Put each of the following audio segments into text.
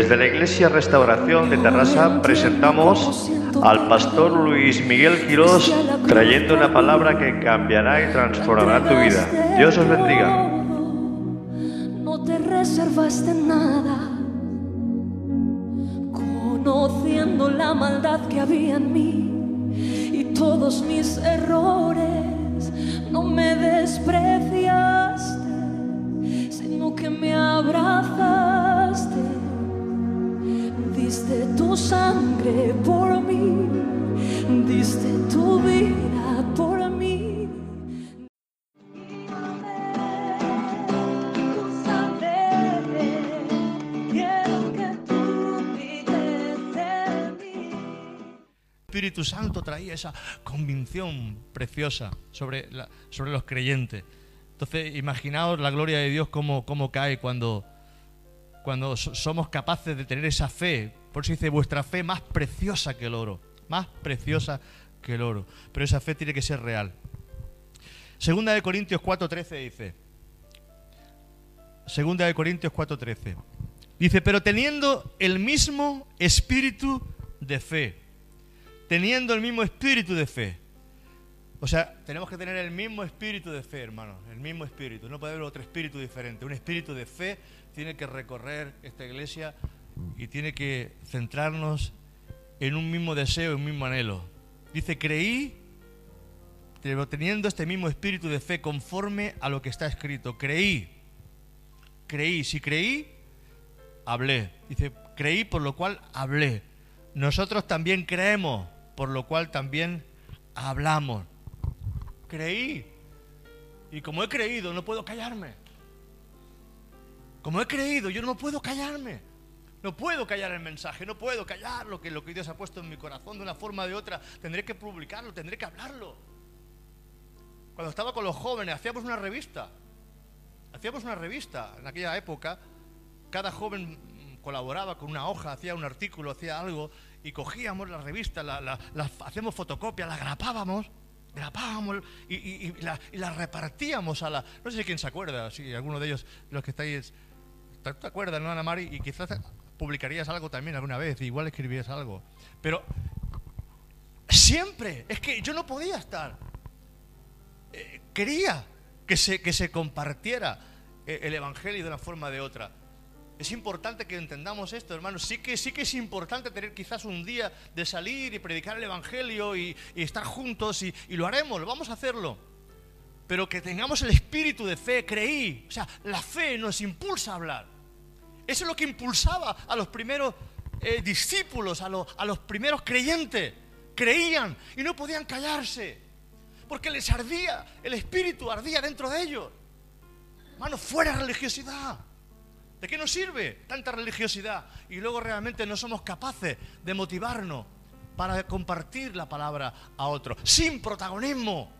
Desde la Iglesia Restauración de Terrassa presentamos al pastor Luis Miguel Quirós trayendo una palabra que cambiará y transformará tu vida. Dios os bendiga. No te reservaste nada, conociendo la maldad que había en mí y todos mis errores, no me despreciaste, sino que me abrazaste, sangre por mí, diste tu vida por mí. Espíritu Santo traía esa convicción preciosa sobre, sobre los creyentes. Entonces, imaginaos la gloria de Dios cómo, cómo cae cuando, cuando so- somos capaces de tener esa fe. Por eso dice, vuestra fe más preciosa que el oro. Más preciosa que el oro. Pero esa fe tiene que ser real. Segunda de Corintios 4.13 dice. Segunda de Corintios 4.13. Dice, pero teniendo el mismo espíritu de fe teniendo el mismo espíritu de fe. O sea, tenemos que tener el mismo espíritu de fe, hermanos, el mismo espíritu. No puede haber otro espíritu diferente. Un espíritu de fe tiene que recorrer esta iglesia y tiene que centrarnos en un mismo deseo, en un mismo anhelo. Dice, creí, pero teniendo este mismo espíritu de fe conforme a lo que está escrito. Creí, creí, si creí, hablé. Dice, creí por lo cual hablé. Nosotros también creemos, por lo cual también hablamos. Creí. Y como he creído, no puedo callarme. Como he creído, yo no puedo callarme. No puedo callar el mensaje, no puedo callar lo que, lo que Dios ha puesto en mi corazón de una forma o de otra. Tendré que publicarlo, tendré que hablarlo. Cuando estaba con los jóvenes, hacíamos una revista. Hacíamos una revista en aquella época. Cada joven colaboraba con una hoja, hacía un artículo, hacía algo, y cogíamos la revista, la, la- la- hacíamos fotocopia, la grapábamos, grapábamos y, la, repartíamos a la... No sé si quién se acuerda, si alguno de ellos, los que estáis... ¿Te te acuerdas, no, Ana Mari? Y quizás publicarías algo también alguna vez, igual escribías algo. Pero siempre, es que yo no podía estar. Eh, quería que se, que se compartiera eh, el Evangelio de una forma de otra. Es importante que entendamos esto, hermanos. Sí que, sí que es importante tener quizás un día de salir y predicar el Evangelio y, y estar juntos y, y lo haremos, lo vamos a hacerlo. Pero que tengamos el espíritu de fe, creí. O sea, la fe nos impulsa a hablar. Eso es lo que impulsaba a los primeros eh, discípulos, a, los- primeros creyentes. Creían y no podían callarse. Porque les ardía, el espíritu ardía dentro de ellos. Hermano, fuera religiosidad. ¿De qué nos sirve tanta religiosidad? Y luego realmente no somos capaces de motivarnos para compartir la palabra a otros. Sin protagonismo.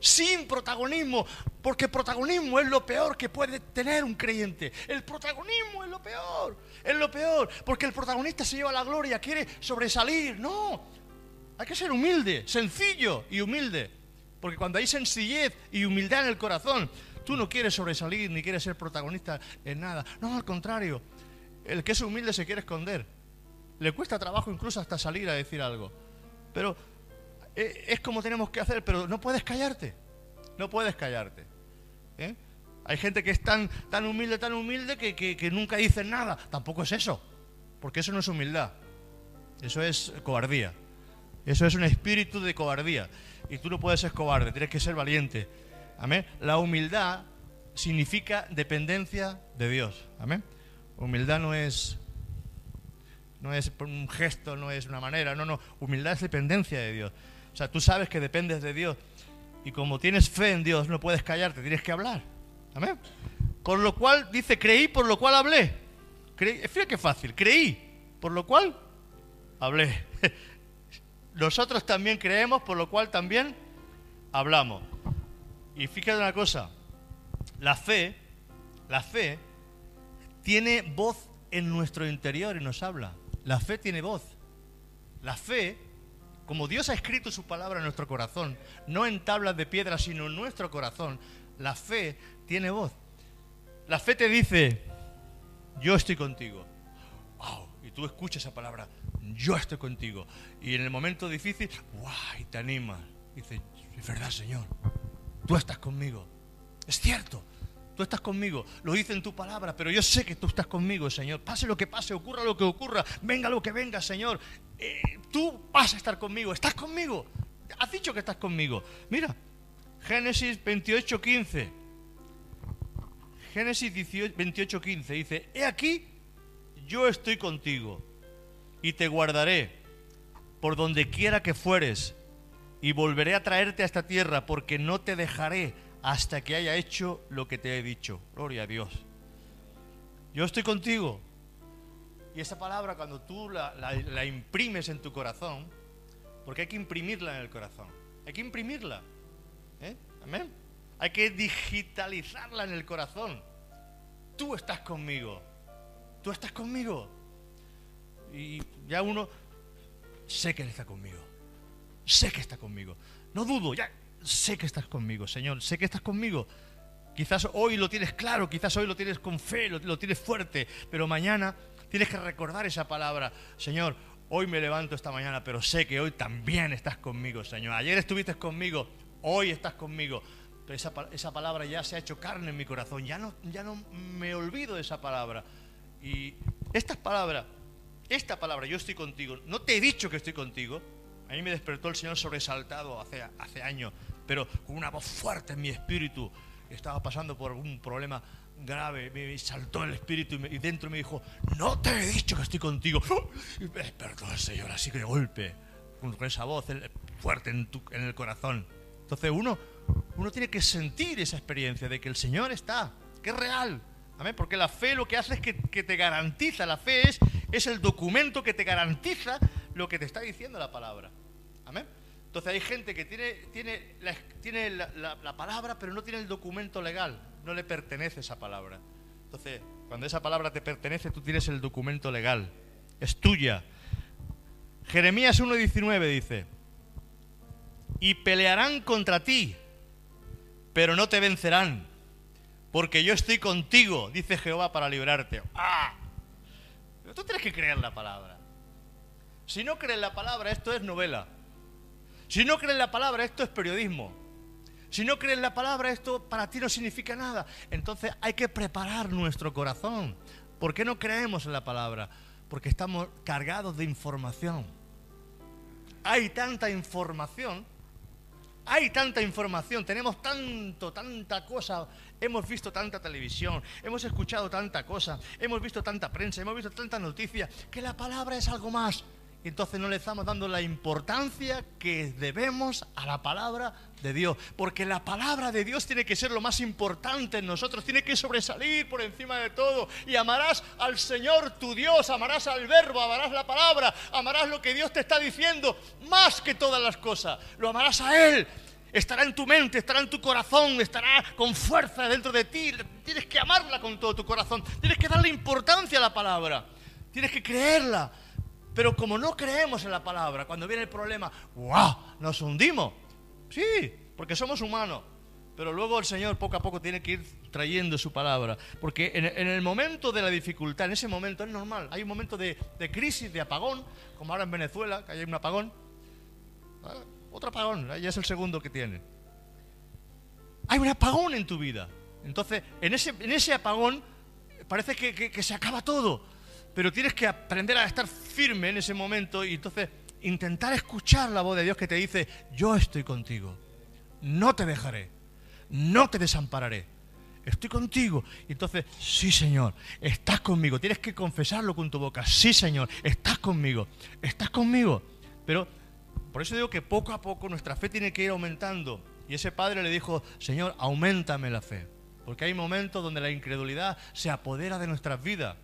Sin protagonismo. Porque protagonismo es lo peor que puede tener un creyente. El protagonismo es lo peor. Es lo peor. Porque el protagonista se lleva la gloria, quiere sobresalir. No. Hay que ser humilde, sencillo y humilde. Porque cuando hay sencillez y humildad en el corazón, tú no quieres sobresalir ni quieres ser protagonista en nada. No, al contrario. El que es humilde se quiere esconder. Le cuesta trabajo incluso hasta salir a decir algo. Pero eh, es como tenemos que hacer, pero no puedes callarte. No puedes callarte. ¿eh? Hay gente que es tan, tan humilde, tan humilde que, que- nunca dice nada. Tampoco es eso. Porque eso no es humildad. Eso es cobardía. Eso es un espíritu de cobardía. Y tú no puedes ser cobarde, tienes que ser valiente. Amén. La humildad significa dependencia de Dios. Amén. Humildad no es no es un gesto, no es una manera, no, no. Humildad es dependencia de Dios. O sea, tú sabes que dependes de Dios. Y como tienes fe en Dios, no puedes callarte, tienes que hablar. Amén. Por lo cual, dice, creí, por lo cual hablé. Creí, fíjate qué fácil, creí, por lo cual hablé. Nosotros también creemos, por lo cual también hablamos. Y fíjate una cosa, la fe, la fe tiene voz en nuestro interior y nos habla. La fe tiene voz. La fe, como Dios ha escrito su palabra en nuestro corazón, no en tablas de piedra, sino en nuestro corazón, la fe tiene voz. La fe te dice, yo estoy contigo. Wow. Y tú escuchas esa palabra, yo estoy contigo. Y en el momento difícil. Y te anima. Dice, es verdad, Señor, tú estás conmigo. Es cierto, tú estás conmigo. Lo dice en tu palabra, pero yo sé que tú estás conmigo, Señor. Pase lo que pase, ocurra lo que ocurra, venga lo que venga, Señor. Eh, tú vas a estar conmigo, estás conmigo. Has dicho que estás conmigo. Mira, Génesis 28, 15. Génesis 28, 15 dice, he aquí, yo estoy contigo y te guardaré por donde quiera que fueres y volveré a traerte a esta tierra porque no te dejaré hasta que haya hecho lo que te he dicho. Gloria a Dios. Yo estoy contigo. Y esa palabra cuando tú la, la- imprimes en tu corazón, porque hay que imprimirla en el corazón, hay que imprimirla. ¿eh? Amén. Hay que digitalizarla en el corazón. Tú estás conmigo. Tú estás conmigo. Y ya uno, sé que Él está conmigo. Sé que está conmigo. No dudo, ya sé que estás conmigo, Señor. Sé que estás conmigo. Quizás hoy lo tienes claro, quizás hoy lo tienes con fe, lo, tienes fuerte, pero mañana tienes que recordar esa palabra. Señor, hoy me levanto esta mañana, pero sé que hoy también estás conmigo, Señor. Ayer estuviste conmigo, hoy estás conmigo. Pero esa palabra ya se ha hecho carne en mi corazón. Ya no, ya no me olvido de esa palabra. Y estas palabras, esta palabra, yo estoy contigo, no te he dicho que estoy contigo. A mí me despertó el Señor sobresaltado hace, hace años, pero con una voz fuerte en mi espíritu. Estaba pasando por un problema grave, me saltó el espíritu y, me- y dentro me dijo, no te he dicho que estoy contigo. Y me despertó el Señor así que de golpe, con esa voz fuerte en, tu- en el corazón. Entonces uno, uno tiene que sentir esa experiencia de que el Señor está, que es real. Amén. Porque la fe lo que hace es que, que te garantiza, la fe es, es el documento que te garantiza lo que te está diciendo la palabra. Entonces hay gente que tiene, la, tiene la, la- la palabra, pero no tiene el documento legal. No le pertenece esa palabra. Entonces, cuando esa palabra te pertenece, tú tienes el documento legal. Es tuya. Jeremías 1.19 dice, y pelearán contra ti, pero no te vencerán, porque yo estoy contigo, dice Jehová, para librarte. ¡Ah! Tú tienes que creer la palabra. Si no crees la palabra, esto es novela. Si no crees la palabra, esto es periodismo. Si no crees la palabra, esto para ti no significa nada. Entonces hay que preparar nuestro corazón. ¿Por qué no creemos en la palabra? Porque estamos cargados de información. Hay tanta información hay tanta información, tenemos tanto, tanta cosa, hemos visto tanta televisión, hemos escuchado tanta cosa, hemos visto tanta prensa, hemos visto tanta noticia, que la palabra es algo más. Entonces no le estamos dando la importancia que debemos a la palabra de Dios. Porque la palabra de Dios tiene que ser lo más importante en nosotros, tiene que sobresalir por encima de todo. Y amarás al Señor tu Dios, amarás al verbo, amarás la palabra, amarás lo que Dios te está diciendo más que todas las cosas. Lo amarás a Él. Estará en tu mente, estará en tu corazón, estará con fuerza dentro de ti. Tienes que amarla con todo tu corazón. Tienes que darle importancia a la palabra. Tienes que creerla. Pero como no creemos en la palabra, cuando viene el problema, ¡guau! Nos hundimos. Sí, porque somos humanos. Pero luego el Señor poco a poco tiene que ir trayendo su palabra. Porque en, en el momento de la dificultad, en ese momento es normal. Hay un momento de, de crisis, de apagón, como ahora en Venezuela, que hay un apagón. Ah, Otro apagón, ya es el segundo que tiene. Hay un apagón en tu vida. Entonces, en ese, apagón parece que se acaba todo. Pero tienes que aprender a estar firme en ese momento y entonces intentar escuchar la voz de Dios que te dice, yo estoy contigo, no te dejaré, no te desampararé, estoy contigo. Y entonces, sí Señor, estás conmigo, tienes que confesarlo con tu boca, sí Señor, estás conmigo, estás conmigo. Pero por eso digo que poco a poco nuestra fe tiene que ir aumentando. Y ese padre le dijo, Señor, aumentame la fe. Porque hay momentos donde la incredulidad se apodera de nuestras vidas.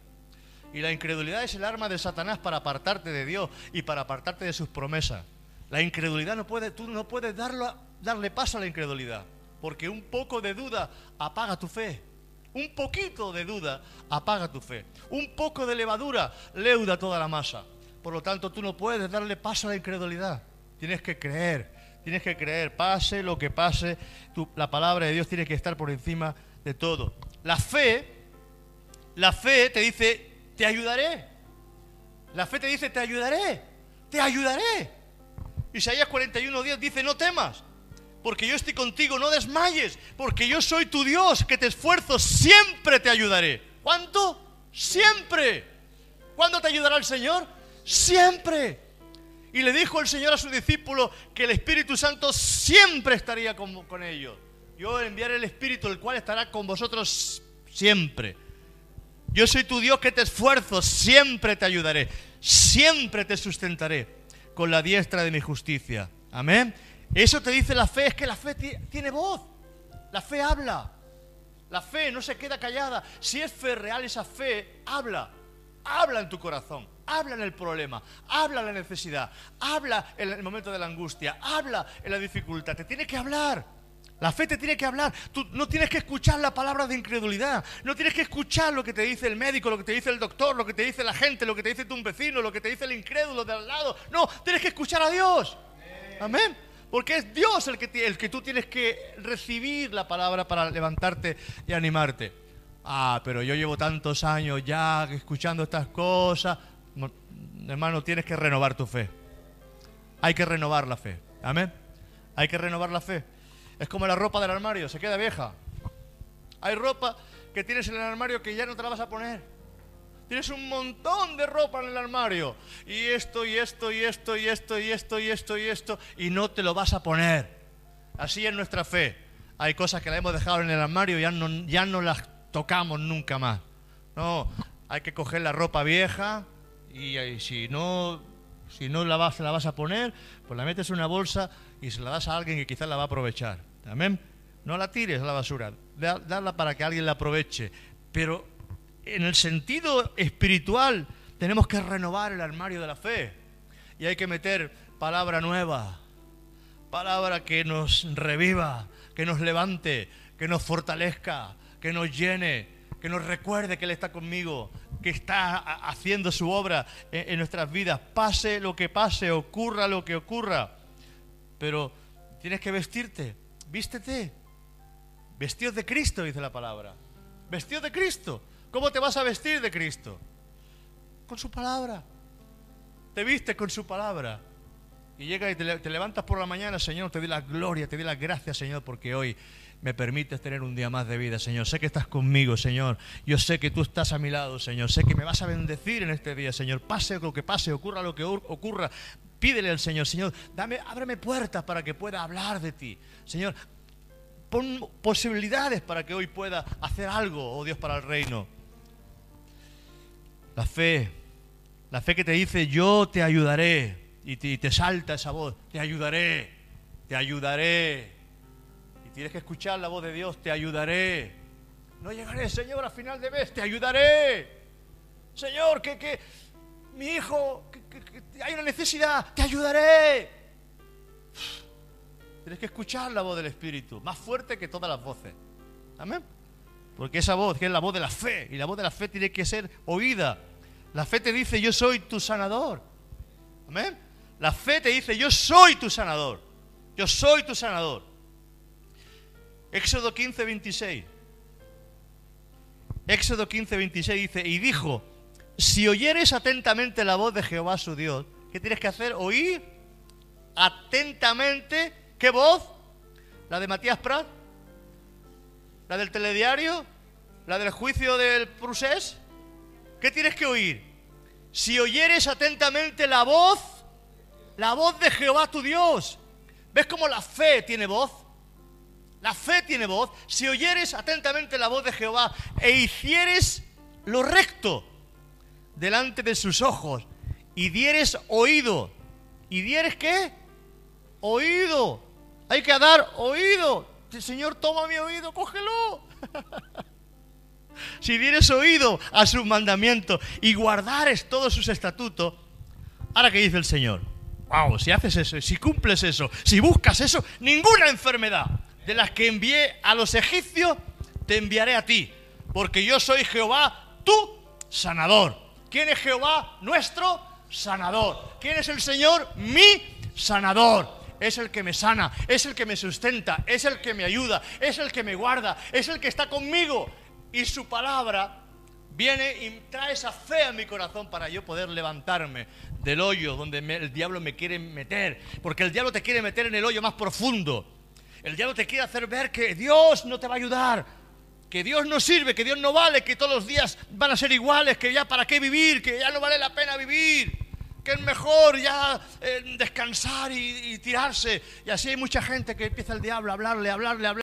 Y la incredulidad es el arma de Satanás para apartarte de Dios y para apartarte de sus promesas. La incredulidad no puede, tú no puedes darlo, darle paso a la incredulidad. Porque un poco de duda apaga tu fe. Un poquito de duda apaga tu fe. Un poco de levadura leuda toda la masa. Por lo tanto, tú no puedes darle paso a la incredulidad. Tienes que creer. Tienes que creer. Pase lo que pase, la palabra de Dios tiene que estar por encima de todo. La fe, la fe te dice, te ayudaré. La fe te dice, te ayudaré, te ayudaré. Isaías 41:10 dice, no temas, porque yo estoy contigo, no desmayes, porque yo soy tu Dios, que te esfuerzo, siempre te ayudaré. ¿Cuánto? Siempre. ¿Cuándo te ayudará el Señor? Siempre. Y le dijo el Señor a su discípulo que el Espíritu Santo siempre estaría con, con ellos. Yo enviaré el Espíritu, el cual estará con vosotros siempre. Yo soy tu Dios que te esfuerzo, siempre te ayudaré, siempre te sustentaré con la diestra de mi justicia. Amén. Eso te dice la fe, es que la fe tiene voz. La fe habla. La fe no se queda callada. Si es fe real, esa fe habla. Habla en tu corazón, habla en el problema, habla en la necesidad, habla en el momento de la angustia, habla en la dificultad. Te tiene que hablar. La fe te tiene que hablar. Tú no tienes que escuchar la palabra de incredulidad. No tienes que escuchar lo que te dice el médico, lo que te dice el doctor, lo que te dice la gente, lo que te dice tu vecino, lo que te dice el incrédulo de al lado. No, tienes que escuchar a Dios. Amén. Porque es Dios el que, el que tú tienes que recibir la palabra para levantarte y animarte. Ah, pero yo llevo tantos años ya escuchando estas cosas. Hermano, tienes que renovar tu fe. Hay que renovar la fe. Amén. Hay que renovar la fe. Es como la ropa del armario, se queda vieja. Hay ropa que tienes en el armario que ya no te la vas a poner. Tienes un montón de ropa en el armario. Y esto, y esto, y esto, y esto, y esto, y esto, y esto. Y no te lo vas a poner. Así es nuestra fe. Hay cosas que la hemos dejado en el armario y ya no, ya no las tocamos nunca más. No, hay que coger la ropa vieja y, si no, si no la vas, a poner, pues la metes en una bolsa y se la das a alguien que quizás la va a aprovechar. Amén. No la tires a la basura, darla para que alguien la aproveche. Pero en el sentido espiritual tenemos que renovar el armario de la fe. Y hay que meter palabra nueva, palabra que nos reviva, que nos levante, que nos fortalezca, que nos llene, que nos recuerde que Él está conmigo, que está haciendo su obra en, nuestras vidas, pase lo que pase, ocurra lo que ocurra. Pero tienes que vestirte, vístete, vestidos de Cristo, dice la palabra, vestidos de Cristo. ¿Cómo te vas a vestir de Cristo? Con su palabra. Te viste con su palabra. Y llega y te, levantas por la mañana, Señor, te doy la gloria, te doy las gracias, Señor, porque hoy me permites tener un día más de vida, Señor. Sé que estás conmigo, Señor. Yo sé que tú estás a mi lado, Señor. Sé que me vas a bendecir en este día, Señor. Pase lo que pase, ocurra lo que ocurra. Pídele al Señor, Señor, dame, ábreme puertas para que pueda hablar de ti. Señor, pon posibilidades para que hoy pueda hacer algo, oh Dios, para el reino. La fe, la fe que te dice, yo te ayudaré. Y te, salta esa voz, te ayudaré, te ayudaré. Y tienes que escuchar la voz de Dios, te ayudaré. No llegaré, Señor, a final de mes, te ayudaré. Señor, que, que mi hijo, hay una necesidad, te ayudaré. Tienes que escuchar la voz del Espíritu, más fuerte que todas las voces. Amén. Porque esa voz, que es la voz de la fe, y la voz de la fe tiene que ser oída. La fe te dice, yo soy tu sanador. Amén. La fe te dice, yo soy tu sanador. Yo soy tu sanador. Éxodo 15, 26. Éxodo 15, 26 dice, y dijo, si oyeres atentamente la voz de Jehová su Dios, ¿qué tienes que hacer? Oír atentamente, ¿qué voz? ¿La de Matías Prat? ¿La del telediario? ¿La del juicio del Prusés? ¿Qué tienes que oír? Si oyeres atentamente la voz, la voz de Jehová tu Dios. ¿Ves cómo la fe tiene voz? La fe tiene voz. Si oyeres atentamente la voz de Jehová e hicieres lo recto delante de sus ojos y dieres oído. ¿Y dieres qué? Oído. Hay que dar oído. Señor, toma mi oído, cógelo. si dieres oído a sus mandamientos y guardares todos sus estatutos, ahora que dice el Señor, wow, si haces eso, si cumples eso, si buscas eso, ninguna enfermedad de las que envié a los egipcios te enviaré a ti, porque yo soy Jehová, tu sanador. ¿Quién es Jehová? Nuestro sanador. ¿Quién es el Señor? Mi sanador. Es el que me sana, es el que me sustenta, es el que me ayuda, es el que me guarda, es el que está conmigo y su palabra viene y trae esa fe a mi corazón para yo poder levantarme del hoyo donde el diablo me quiere meter. Porque el diablo te quiere meter en el hoyo más profundo. El diablo te quiere hacer ver que Dios no te va a ayudar. Que Dios no sirve, que Dios no vale, que todos los días van a ser iguales, que ya para qué vivir, que ya no vale la pena vivir, que es mejor ya eh, descansar y, y tirarse. Y así hay mucha gente que empieza el diablo a hablarle, a hablarle, a hablarle.